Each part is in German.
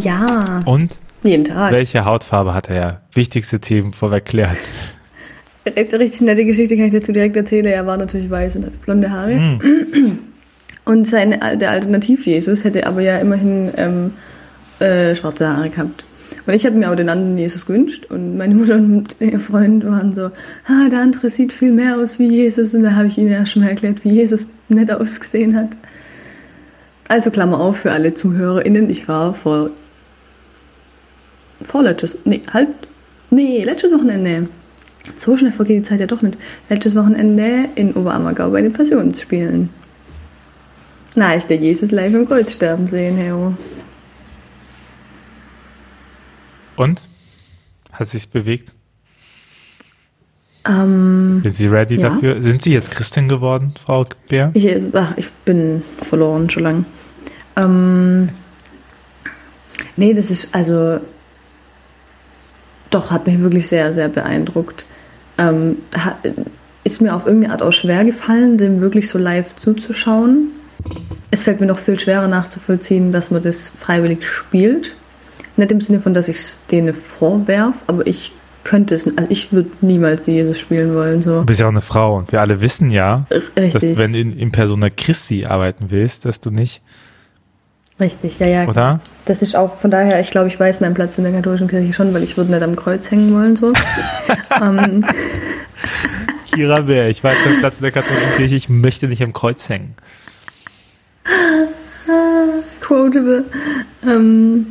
Ja. Und jeden Tag. welche Hautfarbe hat er? Wichtigste Themen vorweg. Recht- Richtig nette Geschichte kann ich dazu direkt erzählen. Er war natürlich weiß und hatte blonde Haare. Hm. Und sein, der Alternativ-Jesus hätte aber ja immerhin ähm, äh, schwarze Haare gehabt. Und ich habe mir auch den anderen Jesus gewünscht. Und meine Mutter und ihr Freund waren so, ah, der andere sieht viel mehr aus wie Jesus. Und da habe ich ihnen erst schon mal erklärt, wie Jesus nicht ausgesehen hat. Also Klammer auf für alle ZuhörerInnen. Ich war vor vorletztes, nee, halt, nee, letztes Wochenende. So schnell vergeht die Zeit ja doch nicht. Letztes Wochenende in Oberammergau bei den Passionsspielen. Na, ich der Jesus live im Kreuz sterben sehen, Herr. Und? Hat sich's bewegt? Ähm, Sind Sie ready Ja. dafür? Sind Sie jetzt Christin geworden, Frau Bär? ich, ach, ich bin verloren schon lang. Ähm, nee, das ist, also, doch, hat mich wirklich sehr, sehr beeindruckt. Ähm, hat, ist mir auf irgendeine Art auch schwer gefallen, dem wirklich so live zuzuschauen. Es fällt mir noch viel schwerer nachzuvollziehen, dass man das freiwillig spielt. Nicht im Sinne von, dass ich es denen vorwerf, aber ich könnte es, also ich würde niemals Jesus spielen wollen, so. Du bist ja auch eine Frau und wir alle wissen ja, dass Richtig, du, wenn du in, in Persona Christi arbeiten willst, dass du nicht, richtig, ja, ja. oder? Das ist auch, von daher, ich glaube, ich weiß meinen Platz in der katholischen Kirche schon, weil ich würde nicht am Kreuz hängen wollen, so. ähm, Kira Bär, ich weiß den Platz in der katholischen Kirche, ich möchte nicht am Kreuz hängen. quotable. Ähm,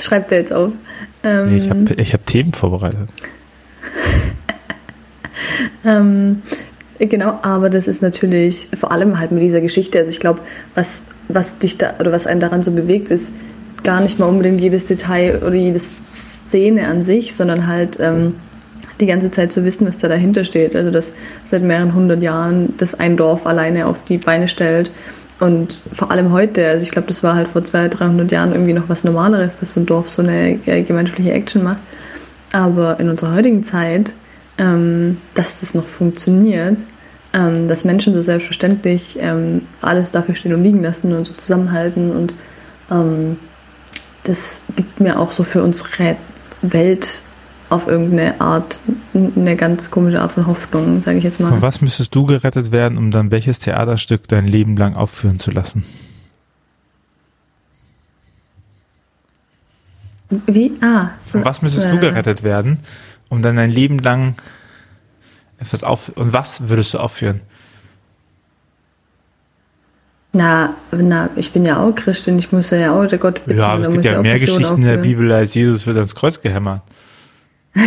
schreibt er jetzt auf. Ähm, Nee, ich habe ich hab Themen vorbereitet. Ähm, genau, aber das ist natürlich vor allem halt mit dieser Geschichte. Also ich glaube, was, was dich da oder was einen daran so bewegt, ist gar nicht mal unbedingt jedes Detail oder jede Szene an sich, sondern halt ähm, die ganze Zeit zu wissen, was da dahinter steht. Also dass seit mehreren hundert Jahren das ein Dorf alleine auf die Beine stellt. Und vor allem heute, also ich glaube, das war halt vor 200, 300 Jahren irgendwie noch was Normaleres, dass so ein Dorf so eine äh, gemeinschaftliche Action macht. Aber in unserer heutigen Zeit, ähm, dass das noch funktioniert, ähm, dass Menschen so selbstverständlich ähm, alles dafür stehen und liegen lassen und so zusammenhalten und ähm, das gibt mir auch so für unsere Welt auf irgendeine Art eine ganz komische Art von Hoffnung, sage ich jetzt Von mal. was müsstest du gerettet werden, um dann welches Theaterstück dein Leben lang aufführen zu lassen? Wie? Ah. Von was müsstest du äh, gerettet werden, um dann dein Leben lang etwas auf und was würdest du aufführen? Na, na, ich bin ja auch Christin, ich muss ja auch der Gott bitten. Ja, aber es gibt ja mehr Geschichten in der aufführen. Bibel, als Jesus wird ans Kreuz gehämmert.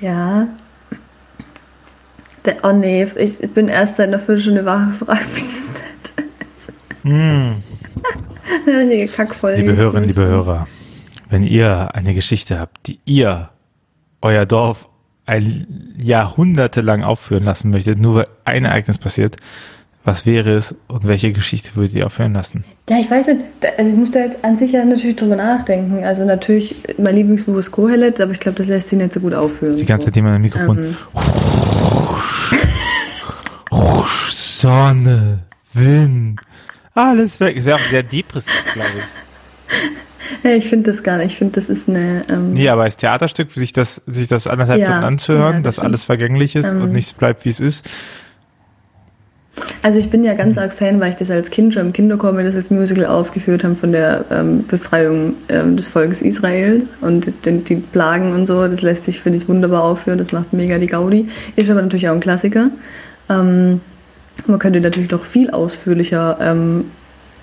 Ja. Der, oh nee, ich bin erst seit einer Viertelstunde wach frei. bis es nicht Mm. Eine richtige Kackfolge. Liebe Hörerinnen, liebe Hörer, wenn ihr eine Geschichte habt, die ihr euer Dorf ein Jahrhundertelang aufführen lassen möchtet, nur weil ein Ereignis passiert, was wäre es und welche Geschichte würdet ihr aufführen lassen? Ja, ich weiß nicht, also ich muss da jetzt an sich ja natürlich drüber nachdenken. Also natürlich, mein Lieblingsbuch ist Kohelet, aber ich glaube, das lässt sich nicht so gut aufführen. Die ganze Zeit jemand am Mikrofon. Ähm. Sonne, Wind, alles weg. Es wäre auch sehr depressiv, glaube ich. Ja, ich finde das gar nicht. Ich finde, das ist eine. Ähm, Nee, aber als Theaterstück, sich das, sich das anderthalb Ja, Stunden anzuhören, ja, das dass alles vergänglich ist Ähm. und nichts bleibt, wie es ist. Also ich bin ja ganz arg Fan, weil ich das als Kind schon im Kinderchor mir das als Musical aufgeführt haben von der ähm, Befreiung ähm, des Volkes Israel und den, die Plagen und so. Das lässt sich, finde ich, wunderbar aufführen. Das macht mega die Gaudi. Ist aber natürlich auch ein Klassiker. Ähm, man könnte natürlich noch viel ausführlicher ähm,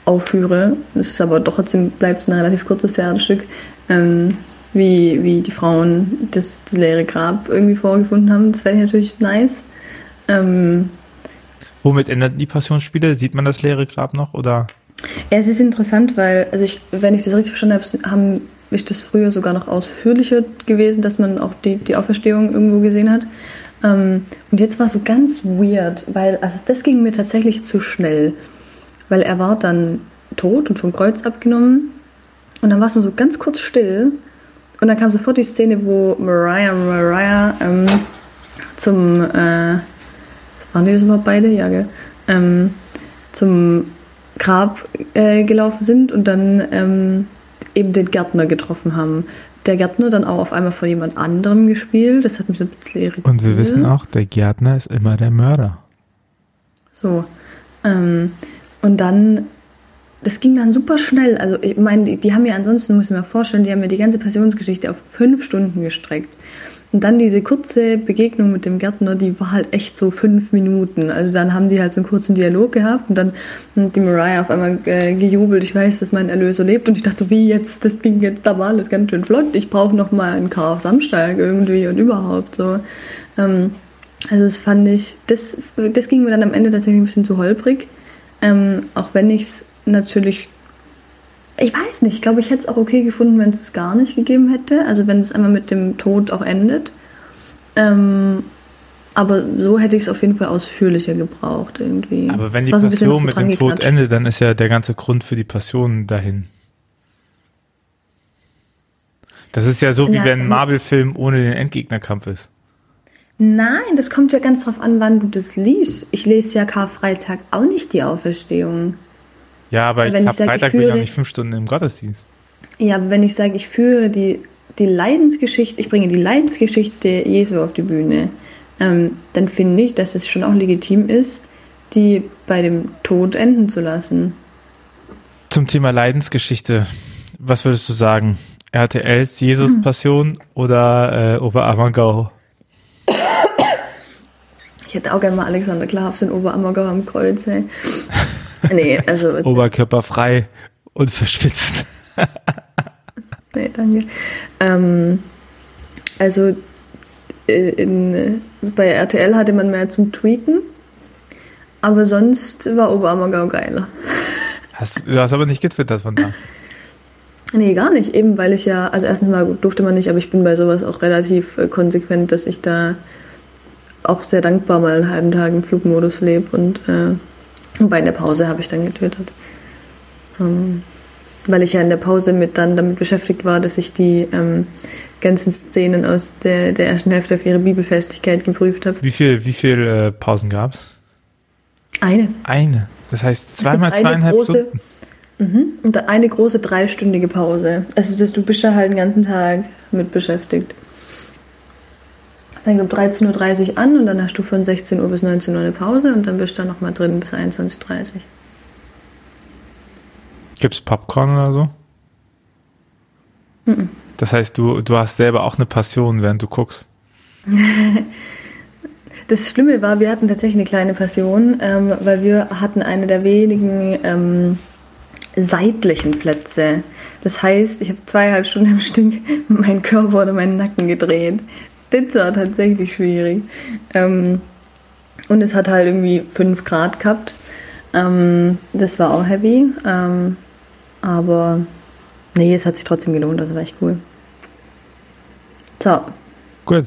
aufführen. Das ist aber doch trotzdem bleibt es ein relativ kurzes Theaterstück. Ähm, wie, wie die Frauen das, das leere Grab irgendwie vorgefunden haben. Das wäre natürlich nice. Ähm, Womit ändert die Passionsspiele? Sieht man das leere Grab noch oder? Ja, es ist interessant, weil, also ich, wenn ich das richtig verstanden habe, haben, ist das früher sogar noch ausführlicher gewesen, dass man auch die, die Auferstehung irgendwo gesehen hat. Ähm, und jetzt war es so ganz weird, weil, also das ging mir tatsächlich zu schnell. Weil er war dann tot und vom Kreuz abgenommen. Und dann war es nur so ganz kurz still. Und dann kam sofort die Szene, wo Mariah, Mariah ähm, zum, äh, waren die das überhaupt beide? Ja, gell? Ähm, zum Grab äh, gelaufen sind und dann ähm, eben den Gärtner getroffen haben. Der Gärtner dann auch auf einmal von jemand anderem gespielt. Das hat mich so ein bisschen irritiert. Und wir wissen auch, der Gärtner ist immer der Mörder. So. Ähm, und dann, das ging dann super schnell. Also ich meine, die, die haben ja ansonsten, muss ich mir vorstellen, die haben ja die ganze Passionsgeschichte auf fünf Stunden gestreckt. Und dann diese kurze Begegnung mit dem Gärtner, die war halt echt so fünf Minuten. Also dann haben die halt so einen kurzen Dialog gehabt und dann hat die Mariah auf einmal äh, gejubelt, ich weiß, dass mein Erlöser lebt. Und ich dachte so, wie jetzt, das ging jetzt, da war alles ganz schön flott. Ich brauche noch mal einen Car auf Samstag irgendwie und überhaupt so. Ähm, also das fand ich, das, das ging mir dann am Ende tatsächlich ein bisschen zu holprig. Ähm, auch wenn ich es natürlich ich weiß nicht, ich glaube, ich hätte es auch okay gefunden, wenn es es gar nicht gegeben hätte. Also wenn es einmal mit dem Tod auch endet. Ähm, aber so hätte ich es auf jeden Fall ausführlicher gebraucht irgendwie. Aber wenn Das die so Passion mit dem Tod endet, dann ist ja der ganze Grund für die Passion dahin. Das ist ja so, wie Ja, wenn ein ähm, Marvel-Film ohne den Endgegnerkampf ist. Nein, das kommt ja ganz drauf an, wann du das liest. Ich lese ja Karfreitag auch nicht die Auferstehung. Ja, aber Wenn ich ich Freitag bin ich auch nicht fünf Stunden im Gottesdienst. Ja, aber wenn ich sage, ich führe die, die Leidensgeschichte, ich bringe die Leidensgeschichte Jesu auf die Bühne, ähm, dann finde ich, dass es schon auch legitim ist, die bei dem Tod enden zu lassen. Zum Thema Leidensgeschichte, was würdest du sagen? RTLs Jesus Passion oder äh, Oberammergau? Ich hätte auch gerne mal Alexander Klavs in Oberammergau am Kreuz, ey. Nee, also, Oberkörper frei und verschwitzt. nee, danke. Ähm, also, äh, in, bei RTL hatte man mehr zum Tweeten, aber sonst war Oberammergau geiler. Hast, du hast aber nicht getwittert von da. Nee, gar nicht. Eben weil ich ja, also erstens mal durfte man nicht, aber ich bin bei sowas auch relativ äh, konsequent, dass ich da auch sehr dankbar mal einen halben Tag im Flugmodus lebe und äh, und bei der Pause habe ich dann getwittert. Ähm, weil ich ja in der Pause mit dann damit beschäftigt war, dass ich die ähm, ganzen Szenen aus der, der ersten Hälfte auf ihre Bibelfestigkeit geprüft habe. Wie viel, wie viel äh, Pausen gab's? Eine. Eine. Das heißt zweimal Eine zweieinhalb große- Stunden. Mhm. Und eine große dreistündige Pause. Also das, du bist da halt den ganzen Tag mit beschäftigt. Fängt um 13.30 Uhr an und dann hast du von 16 Uhr bis 19 Uhr eine Pause und dann bist du da nochmal drin bis 21.30 Uhr. Gibt's Popcorn oder so? Mhm. Das heißt, du, du hast selber auch eine Passion, während du guckst. Das Schlimme war, wir hatten tatsächlich eine kleine Passion, ähm, weil wir hatten eine der wenigen ähm, seitlichen Plätze. Das heißt, ich habe zweieinhalb Stunden am Stück meinen Körper oder meinen Nacken gedreht. Das war tatsächlich schwierig. Ähm, und es hat halt irgendwie 5 Grad gehabt. Ähm, das war auch heavy. Ähm, aber nee, es hat sich trotzdem gelohnt, also war echt cool. So, Gut.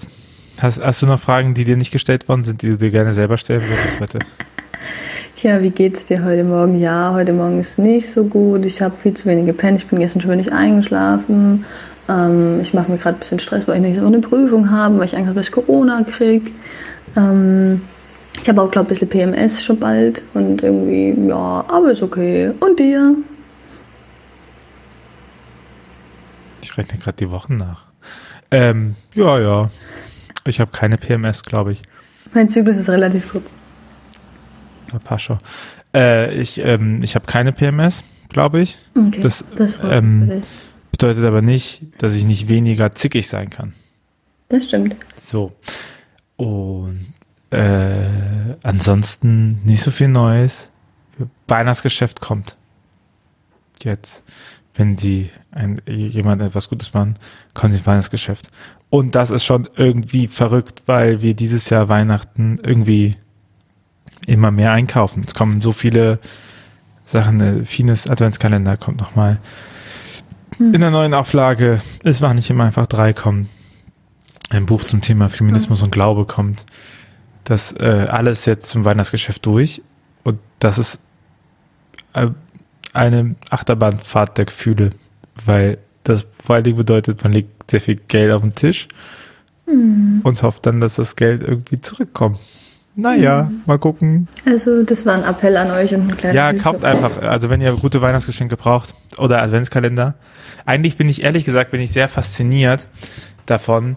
Hast, hast du noch Fragen, die dir nicht gestellt worden sind, die du dir gerne selber stellen würdest heute? Ja, wie geht's dir heute Morgen? Ja, heute Morgen ist nicht so gut. Ich habe viel zu wenig gepennt. Ich bin gestern schon wenig eingeschlafen. Ähm, ich mache mir gerade ein bisschen Stress, weil ich nächste Woche eine Prüfung habe, weil ich Angst habe, dass ich Corona krieg. Ähm, ich habe auch, glaube ich, ein bisschen PMS schon bald. Und irgendwie, ja, aber ist okay. Und dir? Ich rechne gerade die Wochen nach. Ähm, ja, ja. Ich habe keine PMS, glaube ich. Mein Zyklus ist relativ kurz. Herr Pascha. Äh, ich ähm, ich habe keine PMS, glaube ich. Okay, Das, das freut ähm, mich. Bedeutet aber nicht, dass ich nicht weniger zickig sein kann. Das stimmt. So. Und äh, ansonsten nicht so viel Neues. Weihnachtsgeschäft kommt. Jetzt. Wenn sie ein, jemand etwas Gutes machen, kommt ins Weihnachtsgeschäft. Und das ist schon irgendwie verrückt, weil wir dieses Jahr Weihnachten irgendwie immer mehr einkaufen. Es kommen so viele Sachen. Fines Adventskalender kommt nochmal in der neuen Auflage. Es war nicht immer einfach drei kommen ein Buch zum Thema Feminismus und Glaube kommt. Das äh, alles jetzt zum Weihnachtsgeschäft durch. Und das ist äh, eine Achterbahnfahrt der Gefühle, weil das vor allen Dingen bedeutet, man legt sehr viel Geld auf den Tisch und hofft dann, dass das Geld irgendwie zurückkommt. Naja, mal gucken. Also das war ein Appell an euch und ein kleiner Ja, kauft einfach, also wenn ihr gute Weihnachtsgeschenke braucht oder Adventskalender. Eigentlich bin ich ehrlich gesagt, bin ich sehr fasziniert davon,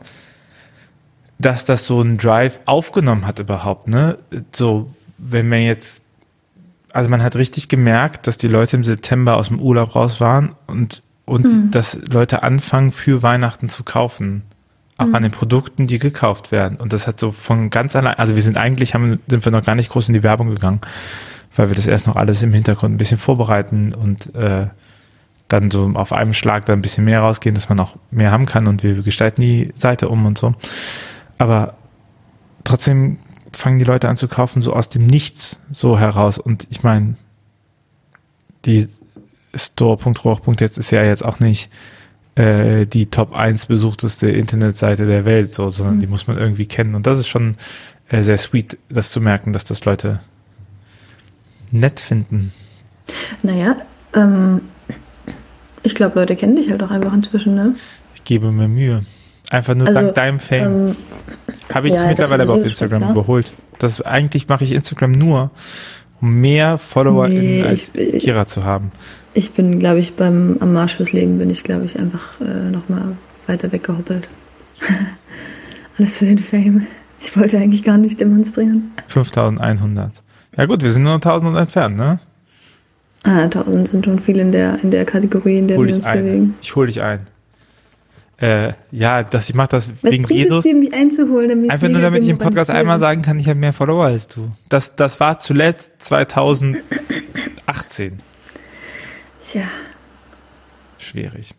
dass das so ein Drive aufgenommen hat überhaupt, ne? So, wenn man jetzt, also man hat richtig gemerkt, dass die Leute im September aus dem Urlaub raus waren und, und mhm. dass Leute anfangen für Weihnachten zu kaufen auch mhm. an den Produkten, die gekauft werden. Und das hat so von ganz allein, also wir sind eigentlich, haben, sind wir noch gar nicht groß in die Werbung gegangen, weil wir das erst noch alles im Hintergrund ein bisschen vorbereiten und äh, dann so auf einem Schlag da ein bisschen mehr rausgehen, dass man auch mehr haben kann und wir gestalten die Seite um und so. Aber trotzdem fangen die Leute an zu kaufen, so aus dem Nichts so heraus. Und ich meine, die Store.roch.jetzt ist ja jetzt auch nicht äh, die Top 1 besuchteste Internetseite der Welt, so, sondern mhm. die muss man irgendwie kennen. Und das ist schon äh, sehr sweet, das zu merken, dass das Leute nett finden. Naja, ähm, ich glaube, Leute kennen dich halt auch einfach inzwischen, ne? Ich gebe mir Mühe. Einfach nur also, dank deinem Fame. Ähm, Habe ich ja, mittlerweile aber auf Instagram überholt. Das eigentlich mache ich Instagram nur, mehr Follower nee, als ich, Kira zu haben. Ich bin, glaube ich, beim am Marsch fürs Leben bin ich, glaube ich, einfach äh, nochmal weiter weggehoppelt. Alles für den Fame. Ich wollte eigentlich gar nicht demonstrieren. 5100. Ja gut, wir sind nur 1000 entfernt, ne? Ah, 1000 sind schon viel in der, in der Kategorie, in der hol wir uns ein. bewegen. Ich hole dich ein. Äh, ja, dass ich mache das Was wegen Jesus. Dir, mich einzuholen, damit einfach nur, damit ich im Podcast einmal sagen kann, ich habe mehr Follower als du. Das, das war zuletzt 2018. Tja. Schwierig.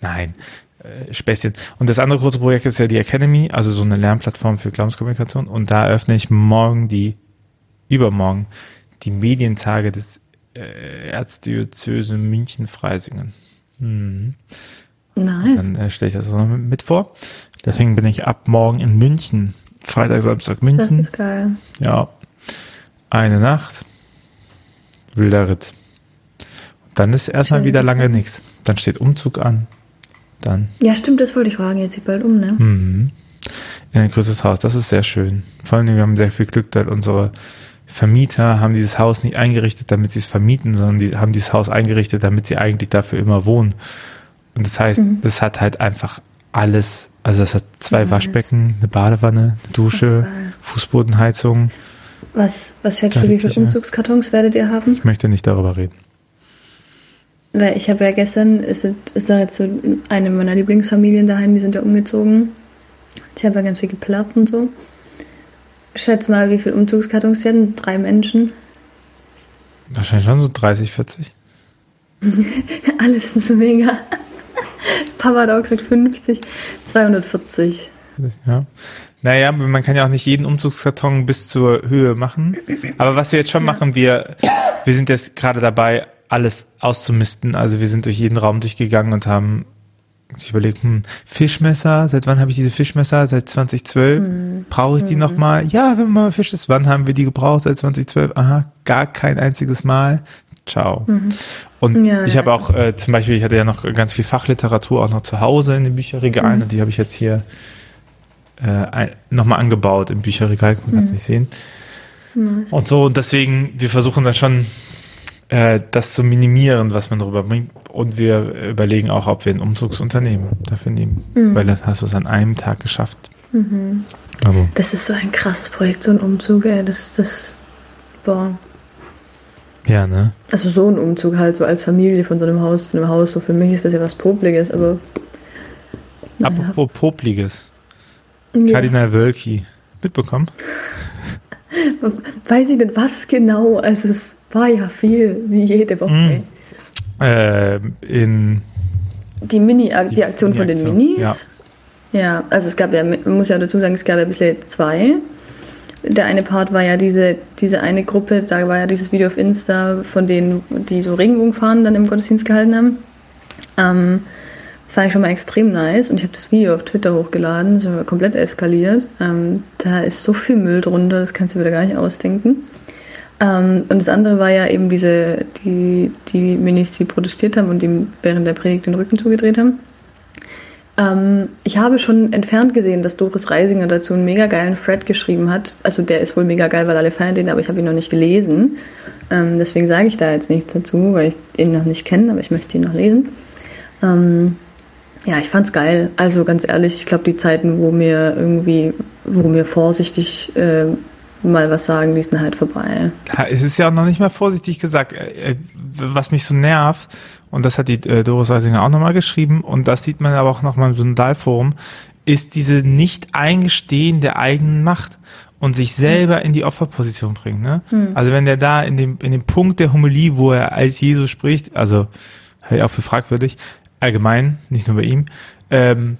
Nein, äh, Späßchen. Und das andere große Projekt ist ja die Academy, also so eine Lernplattform für Glaubenskommunikation. Und da eröffne ich morgen die, übermorgen, die Medientage des äh, Erzdiözese München-Freisingen. Mhm. Nice. dann äh, stelle ich das auch noch mit vor. Deswegen bin ich ab morgen in München. Freitag, Samstag München. Das ist geil. Ja. Eine Nacht. Wilder Ritt. Dann ist erstmal wieder lange nichts. Dann steht Umzug an. Dann. Ja, stimmt, das wollte ich fragen. Jetzt sieht bald um, ne? Mhm. In ein größeres Haus. Das ist sehr schön. Vor allem, wir haben sehr viel Glück, dass unsere Vermieter haben dieses Haus nicht eingerichtet, damit sie es vermieten, sondern die haben dieses Haus eingerichtet, damit sie eigentlich dafür immer wohnen. Und das heißt, mhm. das hat halt einfach alles. Also das hat zwei ja, Waschbecken, eine Badewanne, eine Dusche, Fußbodenheizung. Was, was schätzt du, wie viele Umzugskartons werdet ihr haben? Ich möchte nicht darüber reden. Weil ich habe ja gestern, ist, ist da jetzt so eine meiner Lieblingsfamilien daheim, die sind ja umgezogen. Ich habe ja ganz viel geplärrt und so. Schätz mal, wie viele Umzugskartons sie hatten? Drei Menschen. Wahrscheinlich schon so 30, 40. Alles ist mega. Papa hat auch gesagt 50, 240. Ja. Naja, man kann ja auch nicht jeden Umzugskarton bis zur Höhe machen. Aber was wir jetzt schon ja. machen, wir, wir sind jetzt gerade dabei, alles auszumisten. Also wir sind durch jeden Raum durchgegangen und haben ich überlegt, hm, Fischmesser, seit wann habe ich diese Fischmesser? Seit 2012. Hm. Brauche ich die hm. nochmal? Ja, wenn man mal Fisch ist. Wann haben wir die gebraucht? Seit 2012. Aha, gar kein einziges Mal. Ciao. Mhm. Und ja, ich habe auch äh, zum Beispiel, ich hatte ja noch ganz viel Fachliteratur auch noch zu Hause in den Bücherregalen mhm. und die habe ich jetzt hier äh, nochmal angebaut im Bücherregal, man kann es mhm. nicht sehen. Und so, und deswegen, wir versuchen dann schon äh, das zu minimieren, was man darüber bringt. Und wir überlegen auch, ob wir ein Umzugsunternehmen dafür nehmen. Mhm. Weil das hast du es an einem Tag geschafft. Mhm. Aber. Das ist so ein krasses Projekt, so ein Umzug, ey. Das, das, boah. Ja, ne? Also so ein Umzug halt, so als Familie von so einem Haus zu einem Haus, so für mich ist das ja was Popliges, aber. Naja. Apropos Popliges. Ja. Kardinal Wölki. Mitbekommen? Weiß ich nicht, was genau. Also es war ja viel, wie jede Woche. Mm. Äh, in die Mini, die, die Aktion von den Minis. Ja. ja, also es gab ja, man muss ja dazu sagen, es gab ja bisher zwei. Der eine Part war ja diese, diese eine Gruppe, da war ja dieses Video auf Insta von denen, die so Regenbogenfahren dann im Gottesdienst gehalten haben. Ähm, das fand ich schon mal extrem nice und ich habe das Video auf Twitter hochgeladen, das ist komplett eskaliert. Ähm, da ist so viel Müll drunter, das kannst du wieder gar nicht ausdenken. Ähm, und das andere war ja eben diese, die, die Minis, die protestiert haben und ihm während der Predigt den Rücken zugedreht haben. Ähm, ich habe schon entfernt gesehen, dass Doris Reisinger dazu einen mega geilen Thread geschrieben hat. Also der ist wohl mega geil, weil alle feiern den, aber ich habe ihn noch nicht gelesen. Ähm, deswegen sage ich da jetzt nichts dazu, weil ich ihn noch nicht kenne, aber ich möchte ihn noch lesen. Ähm, ja, ich fand's geil. Also ganz ehrlich, ich glaube, die Zeiten, wo mir irgendwie, wo mir vorsichtig äh, mal was sagen, die sind halt vorbei. Ja, es ist ja auch noch nicht mal vorsichtig gesagt. Äh, äh, was mich so nervt, und das hat die äh, Doris Reisinger auch nochmal geschrieben, und das sieht man aber auch nochmal im Synodalforum, ist diese Nicht-Eingestehen der eigenen Macht und sich selber in die Opferposition bringen. Ne? Hm. Also wenn der da in dem, in dem Punkt der Homilie, wo er als Jesus spricht, also halte ich auch für fragwürdig, allgemein, nicht nur bei ihm, ähm,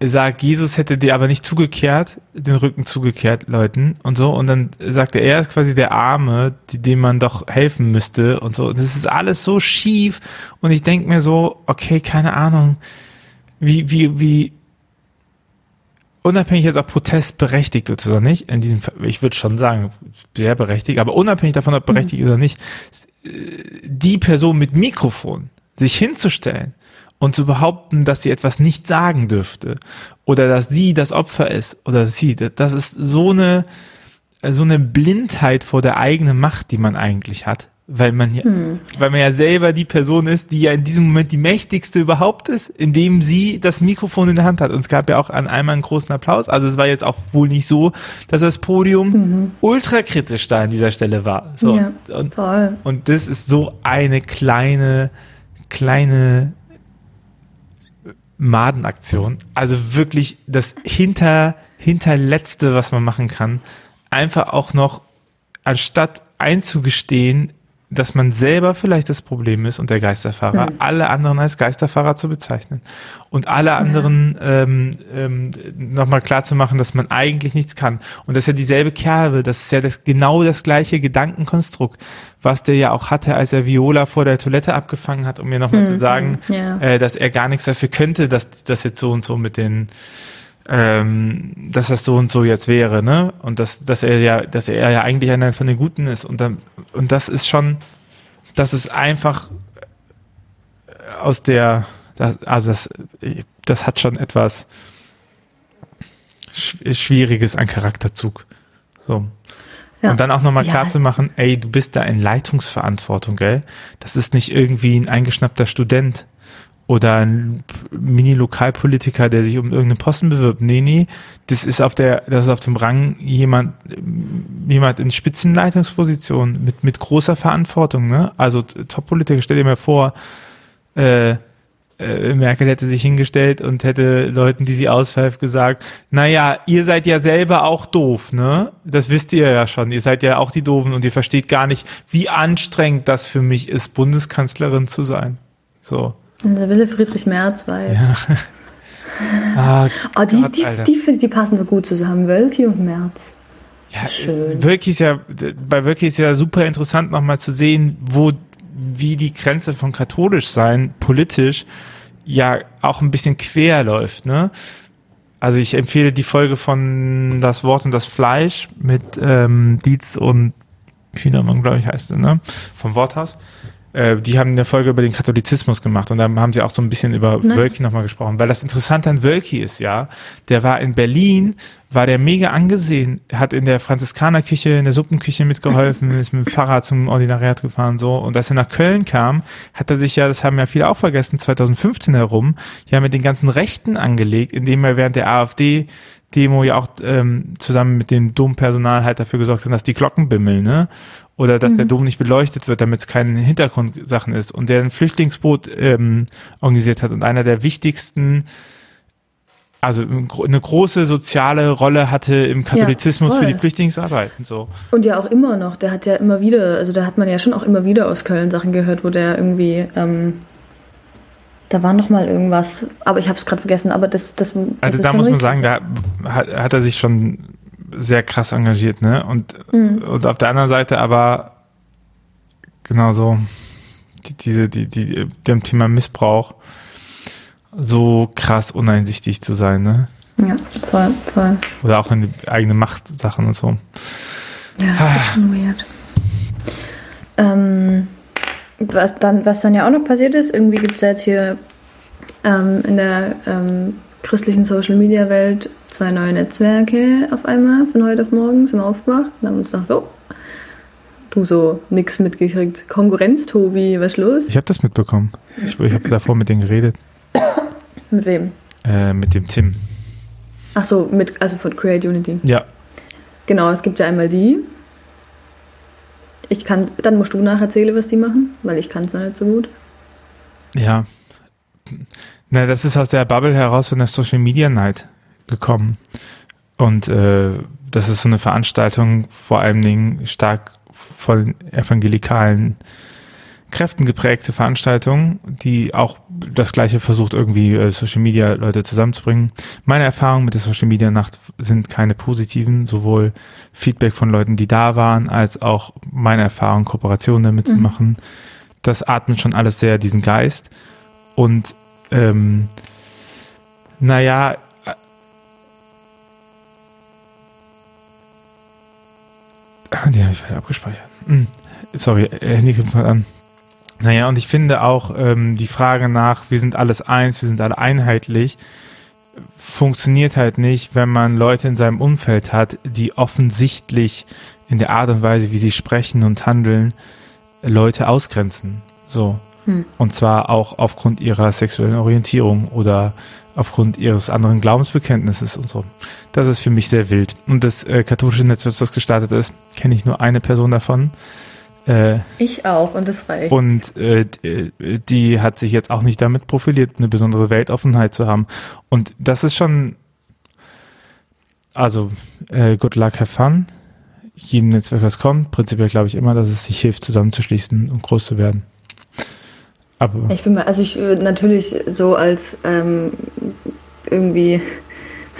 sagt, Jesus hätte dir aber nicht zugekehrt, den Rücken zugekehrt, Leuten und so. Und dann sagt er, er ist quasi der Arme, die, dem man doch helfen müsste und so. Und das ist alles so schief. Und ich denke mir so, okay, keine Ahnung, wie, wie, wie, unabhängig jetzt ob Protest berechtigt ist oder nicht, in diesem Fall, ich würde schon sagen, sehr berechtigt, aber unabhängig davon, ob berechtigt mhm. oder nicht, die Person mit Mikrofon sich hinzustellen und zu behaupten, dass sie etwas nicht sagen dürfte oder dass sie das Opfer ist oder sie, das ist so eine, so eine Blindheit vor der eigenen Macht, die man eigentlich hat. Weil man ja, hm. weil man ja selber die Person ist, die ja in diesem Moment die mächtigste überhaupt ist, indem sie das Mikrofon in der Hand hat. Und es gab ja auch an einmal einen großen Applaus. Also es war jetzt auch wohl nicht so, dass das Podium mhm. ultrakritisch da an dieser Stelle war. So. Ja, und, toll. und das ist so eine kleine, kleine Madenaktion. Also wirklich das hinter, hinterletzte, was man machen kann. Einfach auch noch, anstatt einzugestehen, dass man selber vielleicht das Problem ist und der Geisterfahrer, mhm. alle anderen als Geisterfahrer zu bezeichnen und alle anderen ja. ähm, ähm, nochmal klar zu machen, dass man eigentlich nichts kann. Und das ist ja dieselbe Kerbe, das ist ja das, genau das gleiche Gedankenkonstrukt, was der ja auch hatte, als er Viola vor der Toilette abgefangen hat, um mir nochmal mhm. zu sagen, ja. äh, dass er gar nichts dafür könnte, dass das jetzt so und so mit den ähm, dass das so und so jetzt wäre, ne? Und dass, dass er ja, dass er ja eigentlich einer von den Guten ist. Und dann, und das ist schon, das ist einfach aus der, das, also das, das hat schon etwas Schwieriges an Charakterzug. So. Ja. Und dann auch nochmal klar ja, zu machen, ey, du bist da in Leitungsverantwortung, gell? Das ist nicht irgendwie ein eingeschnappter Student, oder ein Mini-Lokalpolitiker, der sich um irgendeinen Posten bewirbt. Nee, nee, das ist auf der, das ist auf dem Rang jemand, jemand in Spitzenleitungsposition mit, mit großer Verantwortung, ne? Also Top-Politiker, stell dir mal vor, äh, äh, Merkel hätte sich hingestellt und hätte Leuten, die sie auspfeift, gesagt, naja, ihr seid ja selber auch doof, ne? Das wisst ihr ja schon. Ihr seid ja auch die Doofen und ihr versteht gar nicht, wie anstrengend das für mich ist, Bundeskanzlerin zu sein. So. Wille Friedrich Merz, weil. Ja. ah, oh, die, Gott, die, die, die, die passen so gut zusammen, Wölki und Merz. Ja, Schön. Wölki ist ja, bei Wölki ist ja super interessant nochmal zu sehen, wo, wie die Grenze von katholisch sein politisch ja auch ein bisschen quer läuft, ne? Also ich empfehle die Folge von Das Wort und das Fleisch mit ähm, Dietz und Chinamann, glaube ich, heißt er, ne? Vom Worthaus. Äh, die haben eine Folge über den Katholizismus gemacht und da haben sie auch so ein bisschen über nice. Wölki nochmal gesprochen, weil das Interessante an Wölki ist, ja, der war in Berlin, war der mega angesehen, hat in der Franziskanerküche, in der Suppenküche mitgeholfen, ist mit dem Fahrrad zum Ordinariat gefahren, so. Und als er nach Köln kam, hat er sich ja, das haben ja viele auch vergessen, 2015 herum, ja mit den ganzen Rechten angelegt, indem er während der AfD Demo ja auch ähm, zusammen mit dem Dompersonal halt dafür gesorgt hat, dass die Glocken bimmeln, ne? Oder dass mhm. der Dom nicht beleuchtet wird, damit es keine Hintergrundsachen ist. Und der ein Flüchtlingsboot ähm, organisiert hat. Und einer der wichtigsten also eine große soziale Rolle hatte im Katholizismus ja, für die Flüchtlingsarbeit und so. Und ja auch immer noch, der hat ja immer wieder, also da hat man ja schon auch immer wieder aus Köln Sachen gehört, wo der irgendwie, ähm, da war noch mal irgendwas, aber ich habe es gerade vergessen, aber das, das, das Also da muss man sagen, da hat, hat er sich schon sehr krass engagiert, ne? Und, mhm. und auf der anderen Seite aber genauso die, diese, die, die, dem Thema Missbrauch so krass uneinsichtig zu sein, ne? Ja, voll, voll. Oder auch in die eigene Machtsachen und so. Ja, ah. das ist schon weird. Ähm, was dann, was dann ja auch noch passiert ist, irgendwie gibt es ja jetzt hier ähm, in der ähm, christlichen Social Media Welt zwei neue Netzwerke auf einmal von heute auf morgen sind wir aufgemacht und haben uns gedacht, oh, du so nix mitgekriegt. Konkurrenz, Tobi, was ist los? Ich habe das mitbekommen. Ich, ich habe davor mit denen geredet. Mit wem? Äh, mit dem Tim. Ach so, mit, also von Create Unity. Ja. Genau, es gibt ja einmal die. Ich kann, dann musst du nacherzählen, was die machen, weil ich kann es noch nicht so gut. Ja. Na, das ist aus der Bubble heraus von der Social Media Night gekommen. Und äh, das ist so eine Veranstaltung, vor allen Dingen stark von evangelikalen Kräften geprägte Veranstaltung, die auch das gleiche versucht, irgendwie äh, Social Media Leute zusammenzubringen. Meine Erfahrungen mit der Social Media Nacht sind keine positiven, sowohl Feedback von Leuten, die da waren, als auch meine Erfahrung, Kooperationen damit mhm. zu machen. Das atmet schon alles sehr diesen Geist. Und ähm, naja, Ah, die habe ich vielleicht abgespeichert. Hm. Sorry, Handy kommt mal an. Naja, und ich finde auch ähm, die Frage nach, wir sind alles eins, wir sind alle einheitlich, funktioniert halt nicht, wenn man Leute in seinem Umfeld hat, die offensichtlich in der Art und Weise, wie sie sprechen und handeln, Leute ausgrenzen. So. Hm. Und zwar auch aufgrund ihrer sexuellen Orientierung oder aufgrund ihres anderen Glaubensbekenntnisses und so. Das ist für mich sehr wild. Und das äh, katholische Netzwerk, das gestartet ist, kenne ich nur eine Person davon. Äh, ich auch und das reicht. Und äh, die hat sich jetzt auch nicht damit profiliert, eine besondere Weltoffenheit zu haben. Und das ist schon, also äh, good luck, have fun. Jedem Netzwerk, was kommt, prinzipiell glaube ich immer, dass es sich hilft, zusammenzuschließen und groß zu werden. Aber ich bin mal, also ich äh, natürlich so als ähm, irgendwie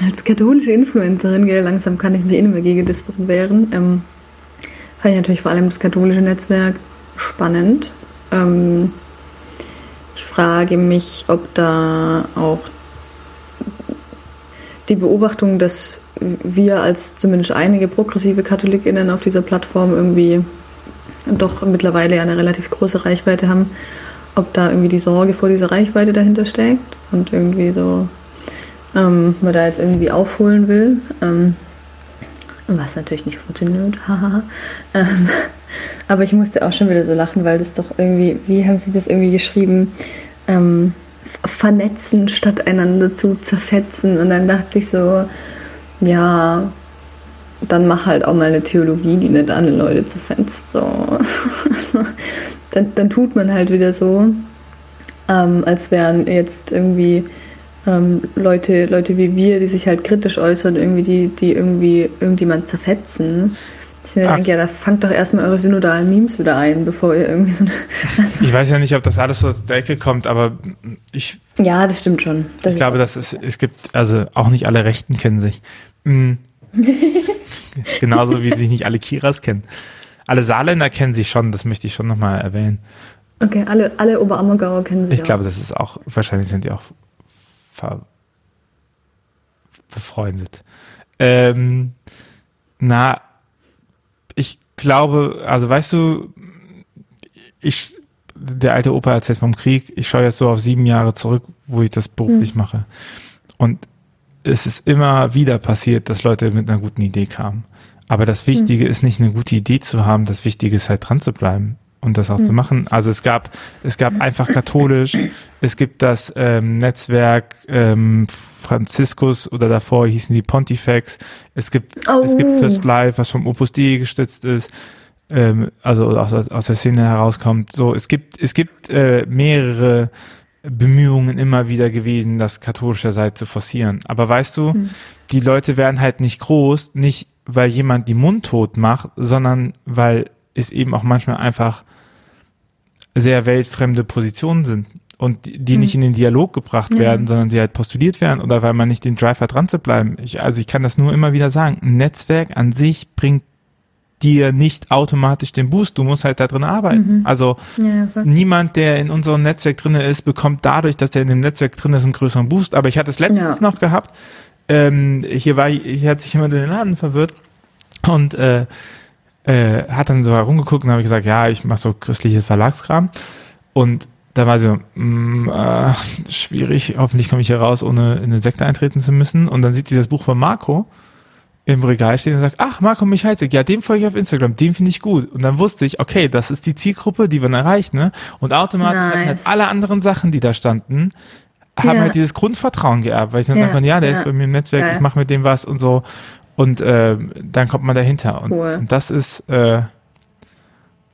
als katholische Influencerin, gell, langsam kann ich mich eh nicht mehr gegen das wehren. Ähm, fand ich natürlich vor allem das katholische Netzwerk spannend. Ähm, ich frage mich, ob da auch die Beobachtung, dass wir als zumindest einige progressive KatholikInnen auf dieser Plattform irgendwie doch mittlerweile eine relativ große Reichweite haben, ob da irgendwie die Sorge vor dieser Reichweite dahinter steckt und irgendwie so ähm, man da jetzt irgendwie aufholen will. Ähm, was natürlich nicht funktioniert. ähm, aber ich musste auch schon wieder so lachen, weil das doch irgendwie, wie haben sie das irgendwie geschrieben? Ähm, vernetzen statt einander zu zerfetzen. Und dann dachte ich so, ja, dann mach halt auch mal eine Theologie, die nicht alle Leute zerfetzt. So. dann, dann tut man halt wieder so, ähm, als wären jetzt irgendwie ähm, Leute, Leute wie wir, die sich halt kritisch äußern, irgendwie, die, die irgendwie irgendjemand zerfetzen. Ich mir denke, ja, da fangt doch erstmal eure synodalen Memes wieder ein, bevor ihr irgendwie so. Also ich weiß ja nicht, ob das alles so aus der Ecke kommt, aber ich. Ja, das stimmt schon. Das ich glaube, dass es, es gibt, also auch nicht alle Rechten kennen sich. Mhm. Genauso wie sich nicht alle Kiras kennen. Alle Saarländer kennen sich schon, das möchte ich schon nochmal erwähnen. Okay, alle, alle Oberammergauer kennen sich Ich auch. glaube, das ist auch, wahrscheinlich sind die auch befreundet. Ähm, na, ich glaube, also weißt du, ich, der alte Opa erzählt vom Krieg, ich schaue jetzt so auf sieben Jahre zurück, wo ich das beruflich hm. mache. Und es ist immer wieder passiert, dass Leute mit einer guten Idee kamen. Aber das Wichtige hm. ist nicht eine gute Idee zu haben, das Wichtige ist halt dran zu bleiben und das auch hm. zu machen. Also es gab, es gab einfach katholisch, es gibt das ähm, Netzwerk ähm, Franziskus oder davor hießen die Pontifex. Es gibt, oh. es gibt First Life, was vom Opus Dei gestützt ist, ähm, also aus, aus der Szene herauskommt. So, es gibt, es gibt äh, mehrere Bemühungen immer wieder gewesen, das katholische Seite zu forcieren. Aber weißt du, hm. die Leute werden halt nicht groß, nicht weil jemand die mundtot macht, sondern weil es eben auch manchmal einfach sehr weltfremde Positionen sind und die, mhm. nicht in den Dialog gebracht ja. werden, sondern sie halt postuliert werden oder weil man nicht den Drive hat, dran zu bleiben. Ich, also ich kann das nur immer wieder sagen. Ein Netzwerk an sich bringt dir nicht automatisch den Boost. Du musst halt da drin arbeiten. Mhm. Also ja, niemand, der in unserem Netzwerk drin ist, bekommt dadurch, dass er in dem Netzwerk drin ist, einen größeren Boost. Aber ich hatte es letztens ja. noch gehabt. Ähm, hier war, hier hat sich jemand in den Laden verwirrt und äh, äh, hat dann so herumgeguckt und habe ich gesagt, ja, ich mache so christliche Verlagskram und da war so, mh, äh, schwierig, hoffentlich komme ich hier raus, ohne in eine Sekte eintreten zu müssen. Und dann sieht sie das Buch von Marco im Regal stehen und sagt, ach, Marco Michalzik, ja, dem folge ich auf Instagram, den finde ich gut. Und dann wusste ich, okay, das ist die Zielgruppe, die man erreicht, ne? Und automatisch nice. halt alle anderen Sachen, die da standen, haben ja. halt dieses Grundvertrauen geerbt, weil ich dann ja. sage, ja, der ja. ist bei mir im Netzwerk, ja. ich mache mit dem was und so. Und äh, dann kommt man dahinter. Und, cool. und das ist äh,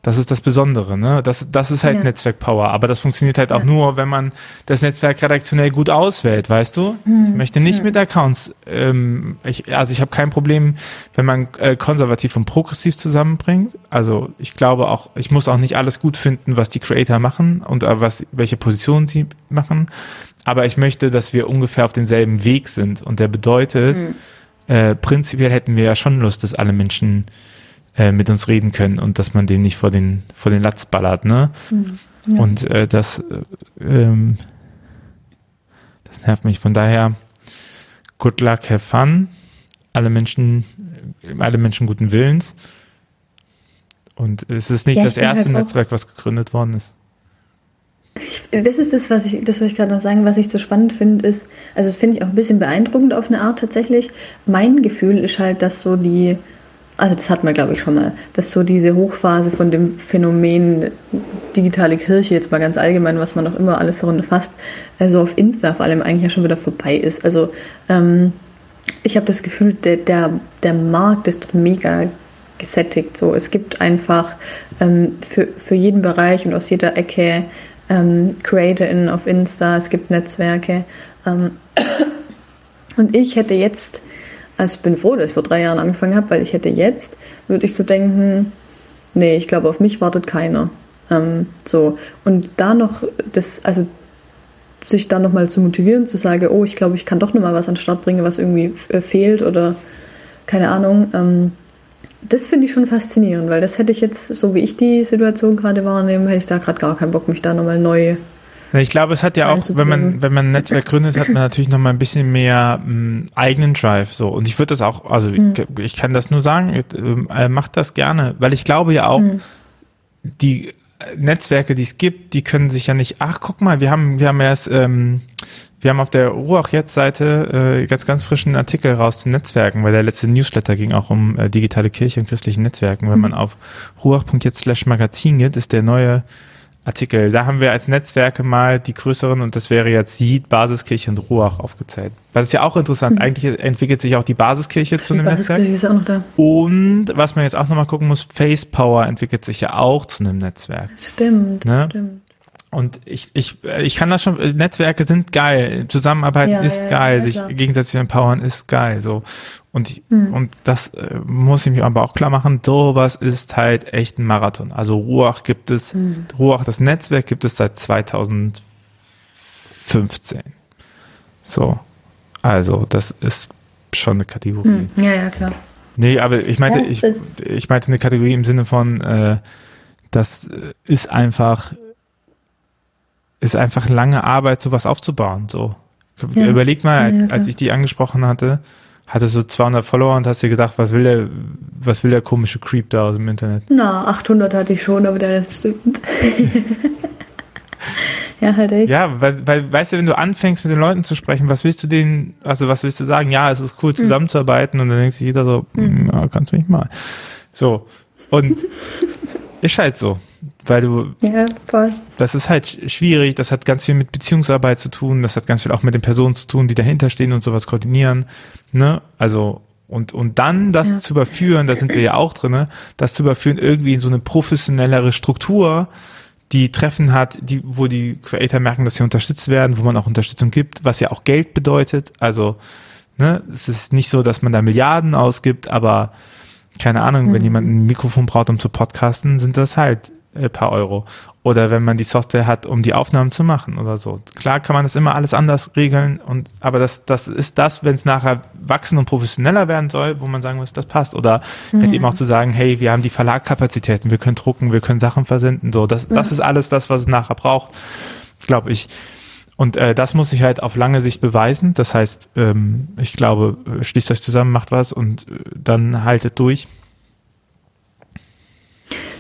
das ist das Besondere, ne? Das, das ist halt ja. Netzwerkpower. Aber das funktioniert halt auch nur, wenn man das Netzwerk redaktionell gut auswählt, weißt du? Hm. Ich möchte nicht hm. mit Accounts, ähm, ich, also ich habe kein Problem, wenn man äh, konservativ und progressiv zusammenbringt. Also ich glaube auch, ich muss auch nicht alles gut finden, was die Creator machen und äh, was, welche Positionen sie machen. Aber ich möchte, dass wir ungefähr auf demselben Weg sind. Und der bedeutet, hm. äh, prinzipiell hätten wir ja schon Lust, dass alle Menschen äh, mit uns reden können und dass man den nicht vor den, vor den Latz ballert, ne? Mhm. Ja. Und äh, das, äh, ähm, das nervt mich. Von daher, good luck, have fun. Alle Menschen, alle Menschen guten Willens. Und es ist nicht ja, das erste halt Netzwerk, was gegründet worden ist. Das ist das, was ich, das ich gerade noch sagen, was ich so spannend finde, ist, also das finde ich auch ein bisschen beeindruckend auf eine Art tatsächlich. Mein Gefühl ist halt, dass so die, also das hat man glaube ich schon mal, dass so diese Hochphase von dem Phänomen digitale Kirche jetzt mal ganz allgemein, was man noch immer alles darunter fasst, also auf Insta vor allem eigentlich ja schon wieder vorbei ist. Also ähm, ich habe das Gefühl, der, der, der Markt ist mega gesättigt. So, es gibt einfach ähm, für, für jeden Bereich und aus jeder Ecke ähm, CreatorInnen auf Insta, es gibt Netzwerke. Ähm, und ich hätte jetzt also ich bin froh, dass ich vor drei Jahren angefangen habe, weil ich hätte jetzt, würde ich so denken, nee, ich glaube, auf mich wartet keiner. Ähm, so. Und da noch das, also sich da nochmal zu motivieren, zu sagen, oh, ich glaube, ich kann doch nochmal was an den Start bringen, was irgendwie fehlt oder keine Ahnung. Ähm, das finde ich schon faszinierend, weil das hätte ich jetzt, so wie ich die Situation gerade wahrnehme, hätte ich da gerade gar keinen Bock, mich da nochmal neu ich glaube, es hat ja auch, wenn man, wenn man ein Netzwerk gründet, hat man natürlich noch mal ein bisschen mehr m, hm, eigenen Drive, so. Und ich würde das auch, also mhm. ich, ich, kann das nur sagen, äh, macht das gerne, weil ich glaube ja auch, mhm. die Netzwerke, die es gibt, die können sich ja nicht, ach, guck mal, wir haben, wir haben erst, ähm, wir haben auf der Ruach jetzt Seite äh, ganz, ganz frischen Artikel raus zu Netzwerken, weil der letzte Newsletter ging auch um äh, digitale Kirche und christlichen Netzwerken. Wenn mhm. man auf ruach.jetzt slash magazin geht, ist der neue Artikel. Da haben wir als Netzwerke mal die größeren und das wäre jetzt Seed, Basiskirche und Ruach aufgezählt. Das ist ja auch interessant. Mhm. Eigentlich entwickelt sich auch die Basiskirche zu die einem Basiskirche Netzwerk. Ist auch noch da. Und was man jetzt auch nochmal gucken muss, Face Power entwickelt sich ja auch zu einem Netzwerk. Stimmt, ne? stimmt. Und ich, ich, ich kann das schon, Netzwerke sind geil, Zusammenarbeit ja, ist ja, geil, ja, sich gegenseitig empowern ist geil, so. Und, ich, mhm. und das äh, muss ich mir aber auch klar machen, sowas ist halt echt ein Marathon. Also Ruach gibt es, mhm. Ruach, das Netzwerk gibt es seit 2015. So. Also, das ist schon eine Kategorie. Mhm. Ja, ja, klar. Nee, aber ich meinte, ich, ich meinte eine Kategorie im Sinne von, äh, das ist einfach ist einfach lange Arbeit, sowas aufzubauen. So. Ja. Überleg mal, als, ja, als ich die angesprochen hatte, hatte so 200 Follower und hast dir gedacht, was will der, was will der komische Creep da aus dem Internet? Na, 800 hatte ich schon, aber der Rest stimmt. ja, halt echt. Ja, weil, weil, weißt du, wenn du anfängst mit den Leuten zu sprechen, was willst du denen, also was willst du sagen? Ja, es ist cool hm. zusammenzuarbeiten mhm. und dann denkt sich jeder so, mhm. ja, kannst du mich mal. So. Und ist halt so weil du. Ja, voll. Das ist halt schwierig, das hat ganz viel mit Beziehungsarbeit zu tun, das hat ganz viel auch mit den Personen zu tun, die dahinter stehen und sowas koordinieren. Ne? Also, und, und dann das ja. zu überführen, da sind wir ja auch drin, das zu überführen irgendwie in so eine professionellere Struktur, die Treffen hat, die, wo die Creator merken, dass sie unterstützt werden, wo man auch Unterstützung gibt, was ja auch Geld bedeutet. Also, ne, es ist nicht so, dass man da Milliarden ausgibt, aber keine Ahnung, mhm. wenn jemand ein Mikrofon braucht, um zu podcasten, sind das halt ein paar Euro. Oder wenn man die Software hat, um die Aufnahmen zu machen oder so. Klar kann man das immer alles anders regeln und aber das, das ist das, wenn es nachher wachsen und professioneller werden soll, wo man sagen muss, das passt. Oder mhm. halt eben auch zu sagen, hey, wir haben die Verlagkapazitäten, wir können drucken, wir können Sachen versenden. So, das, das ist alles das, was es nachher braucht, glaube ich. Und äh, das muss sich halt auf lange Sicht beweisen. Das heißt, ähm, ich glaube, äh, schließt euch zusammen, macht was und äh, dann haltet durch.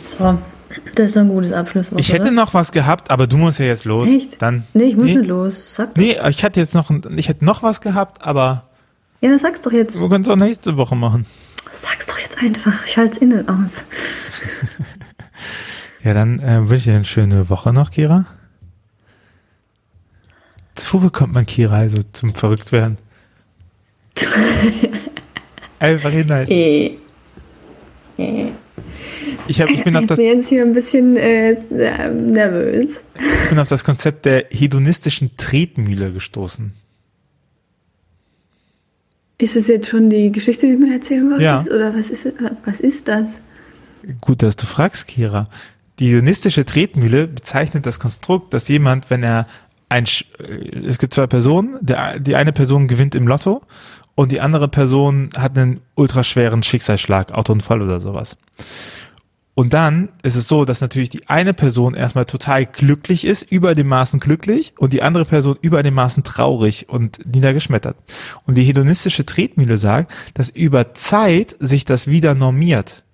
So, Das ist ein gutes Abschlusswort. Ich hätte oder? noch was gehabt, aber du musst ja jetzt los. Echt? Dann. Nee, ich muss nee, nicht los. Sag doch. Nee, ich hatte jetzt noch, ich hätte noch was gehabt, aber Ja, dann sag's doch jetzt. wir können es auch nächste Woche machen. Sag's doch jetzt einfach. Ich halte es innen aus. Ja, dann äh, wünsche ich dir eine schöne Woche noch, Kira. Wo bekommt man Kira also zum Verrücktwerden? Einfach. Eh. Eh. Ich, hab, ich, bin auf Ich das, bin jetzt hier ein bisschen äh, äh, nervös. ich bin auf das Konzept der hedonistischen Tretmühle gestoßen. Ist es jetzt schon die Geschichte, die du mir erzählen wolltest? Ja. Oder was ist, was ist das? Gut, dass du fragst, Kira. Die hedonistische Tretmühle bezeichnet das Konstrukt, dass jemand, wenn er ein, äh, es gibt zwei Personen, der, die eine Person gewinnt im Lotto und die andere Person hat einen ultraschweren Schicksalsschlag, Autounfall oder sowas. Und dann ist es so, dass natürlich die eine Person erstmal total glücklich ist, über dem Maßen glücklich und die andere Person über dem Maßen traurig und niedergeschmettert. Und die hedonistische Tretmühle sagt, dass über Zeit sich das wieder normiert.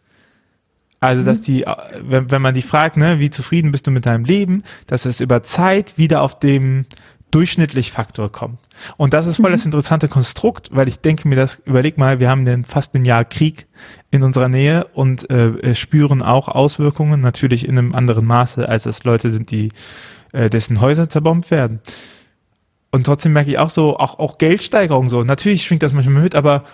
Also, dass die, äh, wenn, wenn man die fragt, ne, wie zufrieden bist du mit deinem Leben, dass es über Zeit wieder auf dem durchschnittlich Faktor kommt. Und das ist voll das interessante Konstrukt, weil ich denke mir das, überleg mal, wir haben den fast ein Jahr Krieg in unserer Nähe und äh, spüren auch Auswirkungen, natürlich in einem anderen Maße, als es Leute sind, die äh, dessen Häuser zerbombt werden. Und trotzdem merke ich auch so, auch, auch Geldsteigerung so. Natürlich schwingt das manchmal mit, aber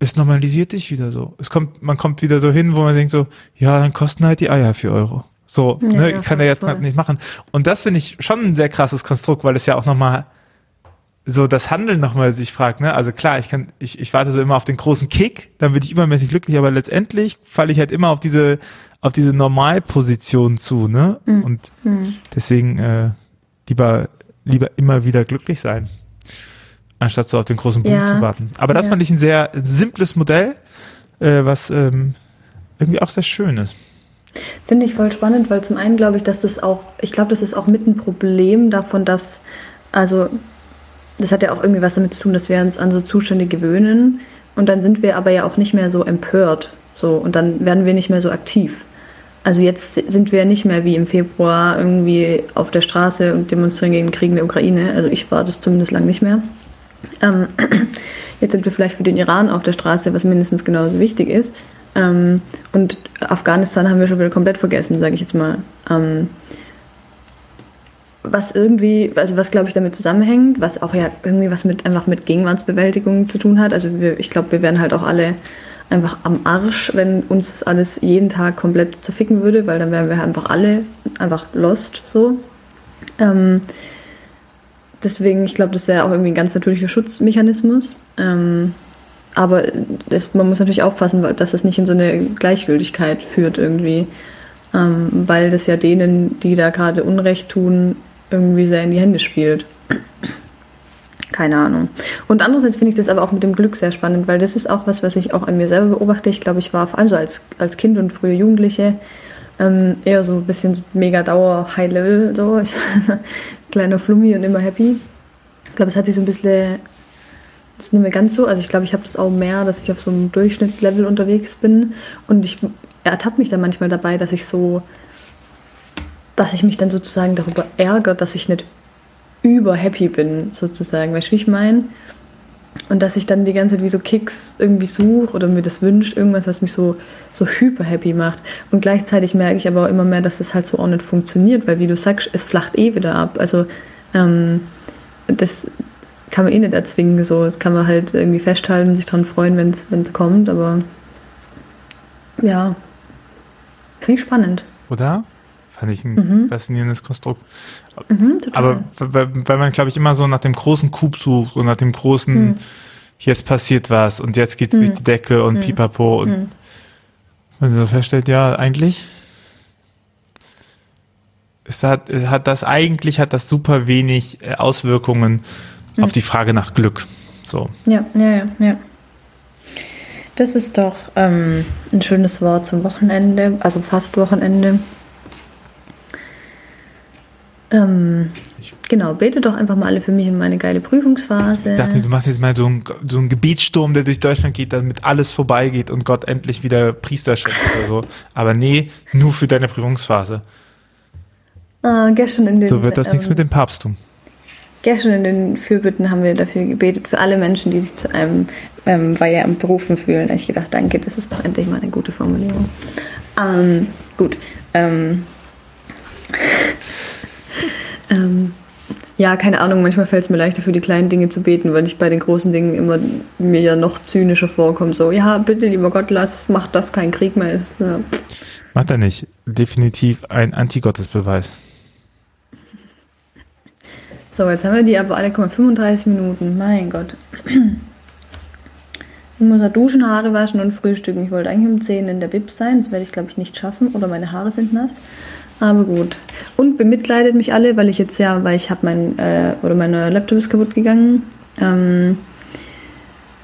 es normalisiert dich wieder so. Es kommt, man kommt wieder so hin, wo man denkt so, ja, dann kosten halt die Eier vier Euro. So, Ja, ne, ja, kann er jetzt nicht machen. Und das finde ich schon ein sehr krasses Konstrukt, weil es ja auch nochmal so das Handeln nochmal sich fragt, ne? Also klar, ich kann, ich, ich warte so immer auf den großen Kick, dann bin ich übermäßig glücklich, aber letztendlich falle ich halt immer auf diese, auf diese Normalposition zu, ne? Mhm. Und deswegen äh, lieber, lieber immer wieder glücklich sein, anstatt so auf den großen Punkt Ja. zu warten. Aber das Ja. fand ich ein sehr simples Modell, äh, was ähm, irgendwie auch sehr schön ist. Finde ich voll spannend, weil zum einen glaube ich, dass das auch, ich glaube, das ist auch mit ein Problem davon, dass, also, das hat ja auch irgendwie was damit zu tun, dass wir uns an so Zustände gewöhnen und dann sind wir aber ja auch nicht mehr so empört, so, und dann werden wir nicht mehr so aktiv. Also jetzt sind wir nicht mehr wie im Februar irgendwie auf der Straße und demonstrieren gegen den Krieg in der Ukraine. Also ich war das zumindest lang nicht mehr. Ähm, jetzt sind wir vielleicht für den Iran auf der Straße, was mindestens genauso wichtig ist. Ähm, und Afghanistan haben wir schon wieder komplett vergessen, sage ich jetzt mal. Ähm, was irgendwie, also was glaube ich damit zusammenhängt, was auch ja irgendwie was mit einfach mit Gegenwartsbewältigung zu tun hat. Also wir, ich glaube, wir wären halt auch alle einfach am Arsch, wenn uns das alles jeden Tag komplett zerficken würde, weil dann wären wir einfach alle einfach lost so. Ähm, deswegen, ich glaube, das wäre auch irgendwie ein ganz natürlicher Schutzmechanismus. Ähm, aber das, man muss natürlich aufpassen, dass das nicht in so eine Gleichgültigkeit führt irgendwie. Ähm, weil das ja denen, die da gerade Unrecht tun, irgendwie sehr in die Hände spielt. Keine Ahnung. Und andererseits finde ich das aber auch mit dem Glück sehr spannend, weil das ist auch was, was ich auch an mir selber beobachte. Ich glaube, ich war vor allem so als, als Kind und frühe Jugendliche ähm, eher so ein bisschen mega Dauer High Level, so. Ich, kleiner Flummi und immer happy. Ich glaube, es hat sich so ein bisschen, das ist nicht mehr ganz so. Also ich glaube, ich habe das auch mehr, dass ich auf so einem Durchschnittslevel unterwegs bin. Und ich ertappe mich dann manchmal dabei, dass ich so, dass ich mich dann sozusagen darüber ärgere, dass ich nicht über happy bin, sozusagen. Weißt du, wie ich meine? Und dass ich dann die ganze Zeit wie so Kicks irgendwie suche oder mir das wünsche, irgendwas, was mich so, so hyper happy macht. Und gleichzeitig merke ich aber auch immer mehr, dass das halt so auch nicht funktioniert, weil wie du sagst, es flacht eh wieder ab. Also ähm, das kann man eh nicht erzwingen, so. Das kann man halt irgendwie festhalten und sich dran freuen, wenn es kommt, aber ja, finde ich spannend. Oder? Fand ich ein faszinierendes Konstrukt. Mhm. Aber weil, man, glaube ich, immer so nach dem großen Coup sucht und nach dem großen, jetzt passiert was und jetzt geht's durch die Decke und pipapo und man so feststellt, ja, eigentlich es hat, es hat das eigentlich hat das super wenig äh, Auswirkungen auf die Frage nach Glück. So. Ja, ja, ja, ja. Das ist doch ähm, ein schönes Wort zum Wochenende, also fast Wochenende. Ähm, genau, betet doch einfach mal alle für mich in meine geile Prüfungsphase. Ich dachte, du machst jetzt mal so einen, so einen Gebietssturm, der durch Deutschland geht, damit alles vorbeigeht und Gott endlich wieder Priester schenkt oder so. Aber nee, nur für deine Prüfungsphase. Ah, gestern in den, So wird das ähm, nichts mit dem Papsttum. Gestern in den Fürbitten haben wir dafür gebetet, für alle Menschen, die sich zu einem ähm, Weiheamt berufen fühlen. Da ich gedacht, danke, das ist doch endlich mal eine gute Formulierung. Ähm, gut. Ähm, ähm, ja, keine Ahnung, manchmal fällt es mir leichter für die kleinen Dinge zu beten, weil ich bei den großen Dingen immer mir ja noch zynischer vorkomme. So, ja, bitte, lieber Gott, lass, mach das kein Krieg mehr ist. Ja. Macht er nicht. Definitiv ein Antigottesbeweis. So, jetzt haben wir die aber alle, guck mal, 35 Minuten. Mein Gott. Ich muss ja duschen, Haare waschen und frühstücken. Ich wollte eigentlich um 10 in der Bib sein. Das werde ich, glaube ich, nicht schaffen. Oder meine Haare sind nass. Aber gut. Und bemitleidet mich alle, weil ich jetzt ja, weil ich habe mein, äh, oder mein neuer Laptop ist kaputt gegangen. Ähm,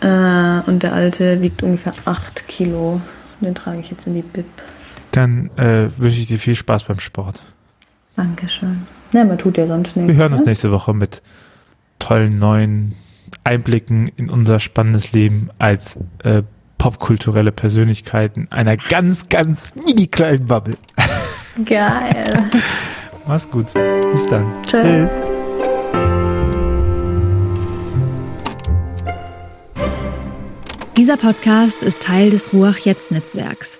äh, und der alte wiegt ungefähr 8 Kilo. Den trage ich jetzt in die Bib. Dann äh, wünsche ich dir viel Spaß beim Sport. Dankeschön. Na, man tut ja sonst nichts. Wir hören uns ne? nächste Woche mit tollen neuen Einblicken in unser spannendes Leben als äh, popkulturelle Persönlichkeiten einer ganz, ganz mini kleinen Bubble. Geil. Mach's gut. Bis dann. Tschüss. Dieser Podcast ist Teil des Ruach Jetzt Netzwerks.